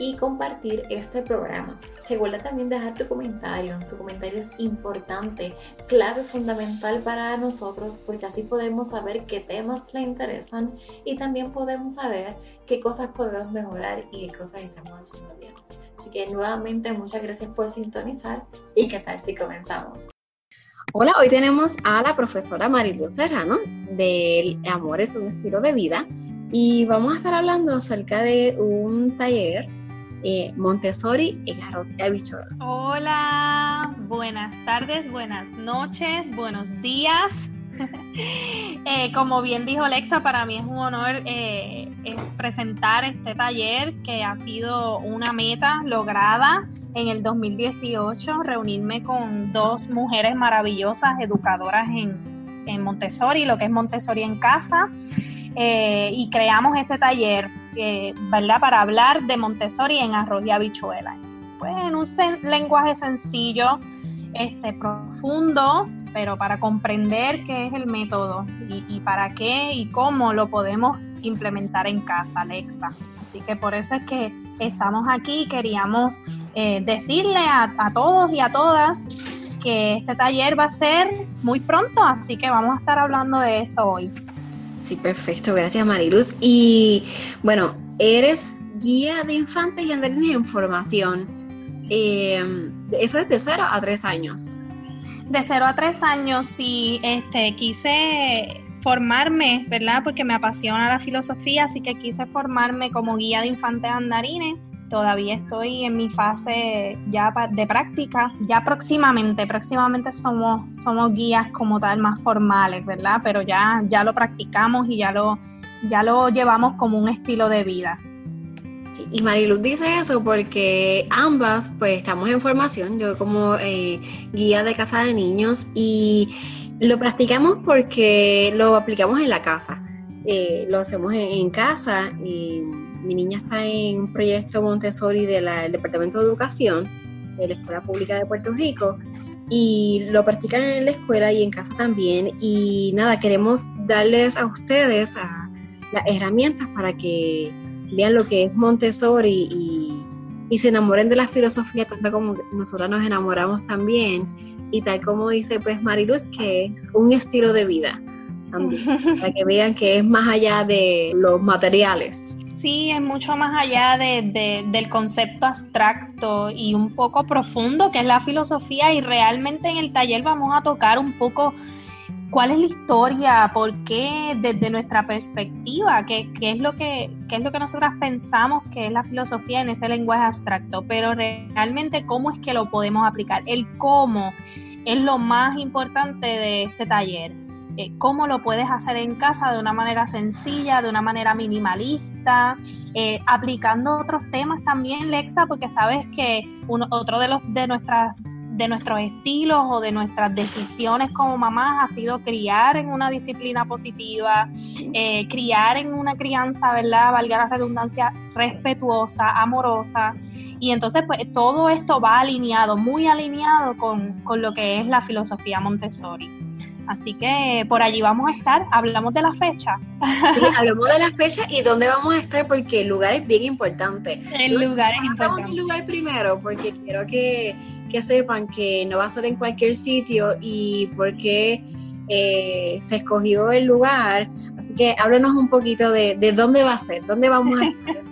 y compartir este programa. Recuerda también dejar tu comentario. Tu comentario es importante, clave, fundamental para nosotros porque así podemos saber qué temas le interesan y también podemos saber qué cosas podemos mejorar y qué cosas estamos haciendo bien. Así que nuevamente muchas gracias por sintonizar y qué tal si comenzamos. Hola, hoy tenemos a la profesora Marilu Serrano del Amor es un estilo de vida y vamos a estar hablando acerca de un taller eh, Montessori en y habichuela. Hola, buenas tardes, buenas noches, buenos días. Eh, como bien dijo Alexa, para mí es un honor eh, presentar este taller que ha sido una meta lograda en el 2018, reunirme con dos mujeres maravillosas, educadoras en, Montessori, lo que es Montessori en casa. Y creamos este taller, eh, ¿verdad? Para hablar de Montessori en arroz y habichuela. Pues en un lenguaje sencillo, este, profundo, pero para comprender qué es el método y, para qué y cómo lo podemos implementar en casa, Alexa. Así que por eso es que estamos aquí, queríamos eh, decirle a, a todos y a todas que este taller va a ser muy pronto, así que vamos a estar hablando de eso hoy. Sí, perfecto, gracias Mariluz. Y bueno, eres guía de infantes y andarines en formación. Eh, eso es de 0 a 3 años. De 0 a 3 años, sí, este, quise formarme, ¿verdad? Porque me apasiona la filosofía, así que quise formarme como guía de infantes andarines todavía estoy en mi fase ya de práctica. Ya próximamente, próximamente somos, somos guías como tal más formales, ¿verdad? Pero ya, ya lo practicamos y ya lo, ya lo llevamos como un estilo de vida. y Mariluz dice eso porque ambas pues estamos en formación, yo como eh, guía de casa de niños y lo practicamos porque lo aplicamos en la casa. Eh, lo hacemos en casa y mi niña está en un proyecto Montessori del Departamento de Educación de la Escuela Pública de Puerto Rico y lo practican en la escuela y en casa también. Y nada, queremos darles a ustedes las herramientas para que vean lo que es Montessori y, y se enamoren de la filosofía tanto como nosotros nos enamoramos también. Y tal como dice pues Mariluz, que es un estilo de vida también, para que vean que es más allá de los materiales sí es mucho más allá de, del concepto abstracto y un poco profundo que es la filosofía y realmente en el taller vamos a tocar un poco cuál es la historia, por qué desde nuestra perspectiva, qué, qué es lo que, qué es lo que nosotras pensamos que es la filosofía en ese lenguaje abstracto, pero realmente cómo es que lo podemos aplicar, el cómo es lo más importante de este taller. Eh, cómo lo puedes hacer en casa de una manera sencilla, de una manera minimalista, eh, aplicando otros temas también, Lexa, porque sabes que uno, otro de los de nuestras de nuestros estilos o de nuestras decisiones como mamás ha sido criar en una disciplina positiva, eh, criar en una crianza, ¿verdad? Valga la redundancia, respetuosa, amorosa. Y entonces, pues todo esto va alineado, muy alineado con, con lo que es la filosofía Montessori. Así que por allí vamos a estar. Hablamos de la fecha. Sí, hablamos de la fecha y dónde vamos a estar porque el lugar es bien importante. El lugar es importante. el lugar primero porque quiero que, sepan que no va a ser en cualquier sitio y porque eh, se escogió el lugar. Así que háblenos un poquito de, de dónde va a ser, dónde vamos a estar.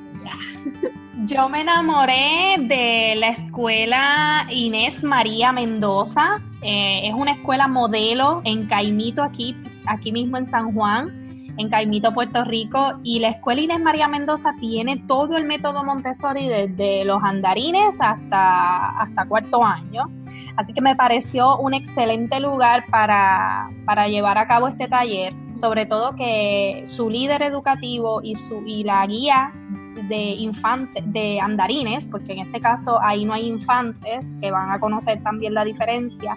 Yo me enamoré de la escuela Inés María Mendoza. Eh, es una escuela modelo en Caimito, aquí, aquí mismo en San Juan, en Caimito, Puerto Rico. Y la escuela Inés María Mendoza tiene todo el método Montessori desde los andarines hasta, hasta cuarto año. Así que me pareció un excelente lugar para, para llevar a cabo este taller, sobre todo que su líder educativo y, su, y la guía de infantes, de andarines, porque en este caso ahí no hay infantes que van a conocer también la diferencia.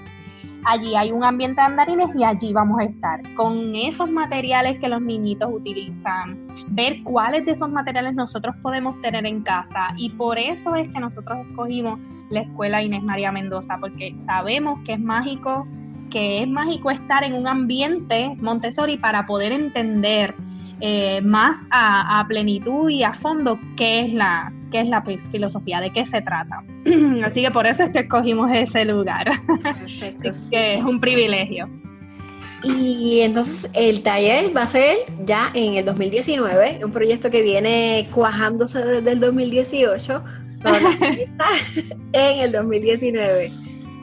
Allí hay un ambiente de andarines y allí vamos a estar con esos materiales que los niñitos utilizan, ver cuáles de esos materiales nosotros podemos tener en casa y por eso es que nosotros escogimos la escuela Inés María Mendoza, porque sabemos que es mágico, que es mágico estar en un ambiente Montessori para poder entender eh, más a, plenitud y a fondo qué es la qué es la filosofía, de qué se trata. Así que por eso es que escogimos ese lugar. Perfecto. que es un privilegio. Y entonces el taller va a ser ya en el 2019, un proyecto que viene cuajándose desde el 2018, en el 2019.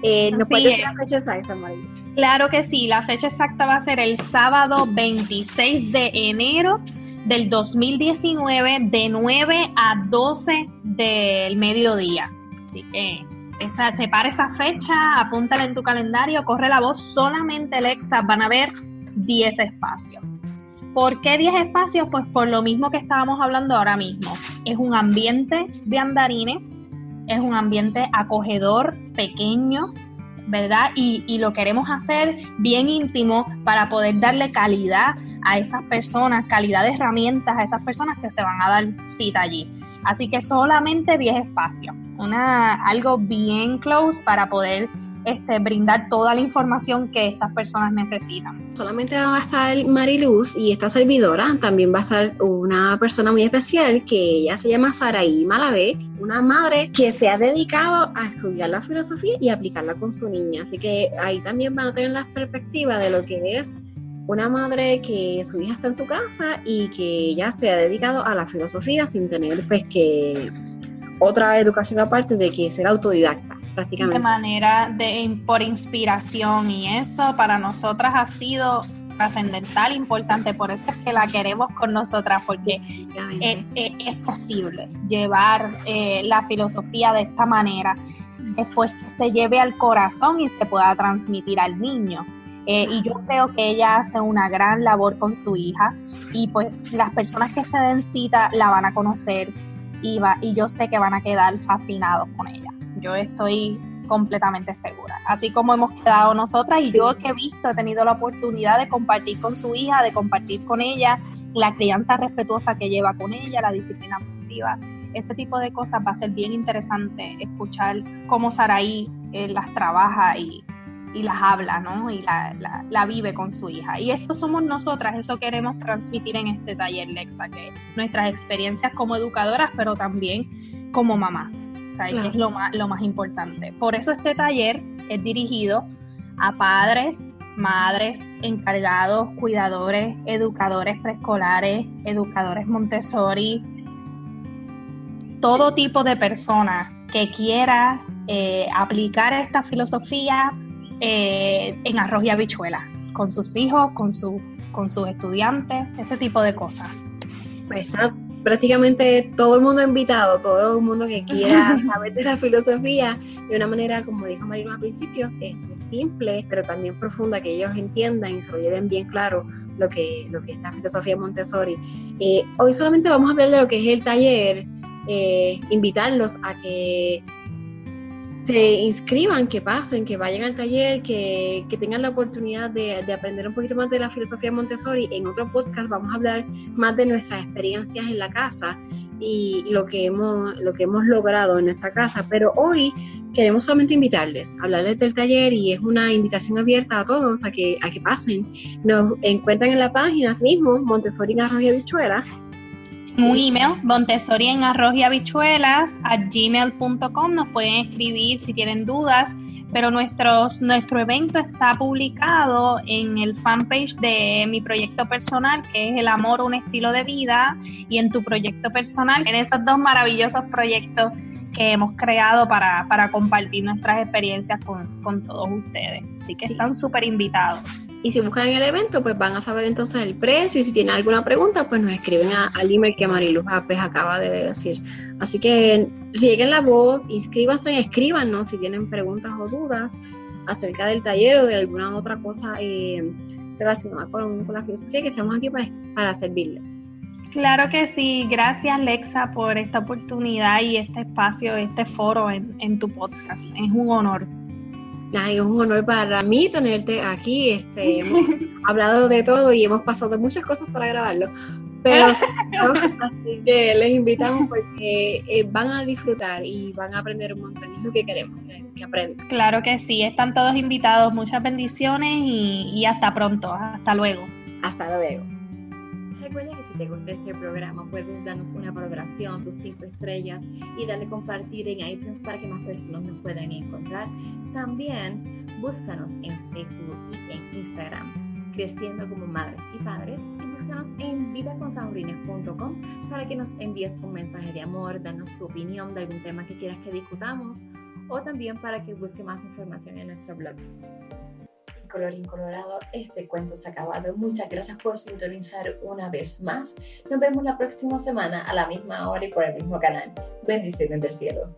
Eh, ¿Nos puede decir la fecha exacta, María? Claro que sí, la fecha exacta va a ser el sábado 26 de enero del 2019 de 9 a 12 del mediodía. Así que esa, separa esa fecha, apúntala en tu calendario, corre la voz, solamente Alexa van a haber 10 espacios. ¿Por qué 10 espacios? Pues por lo mismo que estábamos hablando ahora mismo. Es un ambiente de andarines es un ambiente acogedor, pequeño, ¿verdad? Y, lo queremos hacer bien íntimo para poder darle calidad a esas personas, calidad de herramientas a esas personas que se van a dar cita allí. Así que solamente 10 espacios, una, algo bien close para poder este, brindar toda la información que estas personas necesitan. Solamente va a estar Mariluz y esta servidora, también va a estar una persona muy especial que ella se llama Saraí Malavé, una madre que se ha dedicado a estudiar la filosofía y aplicarla con su niña. Así que ahí también van a tener la perspectiva de lo que es una madre que su hija está en su casa y que ella se ha dedicado a la filosofía sin tener pues que otra educación aparte de que ser autodidacta. De manera de por inspiración y eso para nosotras ha sido trascendental, importante, por eso es que la queremos con nosotras, porque es, posible llevar eh, la filosofía de esta manera, después que se lleve al corazón y se pueda transmitir al niño. Eh, y yo creo que ella hace una gran labor con su hija y pues las personas que se den cita la van a conocer y, va, y yo sé que van a quedar fascinados con ella. Yo estoy completamente segura. Así como hemos quedado nosotras y yo que he visto, he tenido la oportunidad de compartir con su hija, de compartir con ella la crianza respetuosa que lleva con ella, la disciplina positiva. Ese tipo de cosas va a ser bien interesante escuchar cómo Saraí eh, las trabaja y, las habla, ¿no? Y la, la, vive con su hija. Y eso somos nosotras, eso queremos transmitir en este taller, Lexa, que nuestras experiencias como educadoras, pero también como mamá es lo más, lo más importante. Por eso este taller es dirigido a padres, madres, encargados, cuidadores, educadores preescolares, educadores Montessori, todo tipo de persona que quiera eh, aplicar esta filosofía eh, en arroz y habichuela, con sus hijos, con, su, con sus estudiantes, ese tipo de cosas. Pues prácticamente todo el mundo invitado, todo el mundo que quiera saber de la filosofía de una manera, como dijo Marino al principio, simple, pero también profunda, que ellos entiendan y se lo lleven bien claro lo que, lo que es la filosofía Montessori. Eh, hoy solamente vamos a hablar de lo que es el taller, eh, invitarlos a que se inscriban, que pasen, que vayan al taller, que, tengan la oportunidad de, aprender un poquito más de la filosofía Montessori. En otro podcast vamos a hablar más de nuestras experiencias en la casa y lo que hemos, lo que hemos logrado en nuestra casa. Pero hoy queremos solamente invitarles, hablarles del taller y es una invitación abierta a todos a que, a que pasen. Nos encuentran en la página mismo, Montessori en Arroz y Habichuelas. Un email, Montessori en Arroz y Habichuelas, a gmail.com. Nos pueden escribir si tienen dudas pero nuestros, nuestro evento está publicado en el fanpage de mi proyecto personal, que es El Amor, un estilo de vida, y en tu proyecto personal, en esos dos maravillosos proyectos que hemos creado para, para compartir nuestras experiencias con, con, todos ustedes. Así que están súper invitados. Y si buscan el evento, pues van a saber entonces el precio y si tienen alguna pregunta, pues nos escriben al email que Marilu pues, acaba de decir. Así que rieguen la voz, inscríbanse, escríbanos si tienen preguntas o dudas acerca del taller o de alguna otra cosa eh, relacionada con, con, la filosofía que estamos aquí para, para servirles. Claro que sí, gracias Lexa por esta oportunidad y este espacio, este foro en, en tu podcast. Es un honor. Ay, es un honor para mí tenerte aquí. Este, hemos hablado de todo y hemos pasado muchas cosas para grabarlo. Pero así que les invitamos porque eh, van a disfrutar y van a aprender un montón. Es lo que queremos que, aprendan. Claro que sí, están todos invitados. Muchas bendiciones y, y hasta pronto. Hasta luego. Hasta luego. Recuerda que si te gustó este programa puedes darnos una valoración, tus cinco estrellas y darle compartir en iTunes para que más personas nos puedan encontrar. También búscanos en Facebook y en Instagram, creciendo como madres y padres y búscanos en vidaconsanbrines.com para que nos envíes un mensaje de amor, danos tu opinión de algún tema que quieras que discutamos o también para que busque más información en nuestro blog color incolorado, este cuento se ha acabado. Muchas gracias por sintonizar una vez más. Nos vemos la próxima semana a la misma hora y por el mismo canal. Bendiciones del cielo.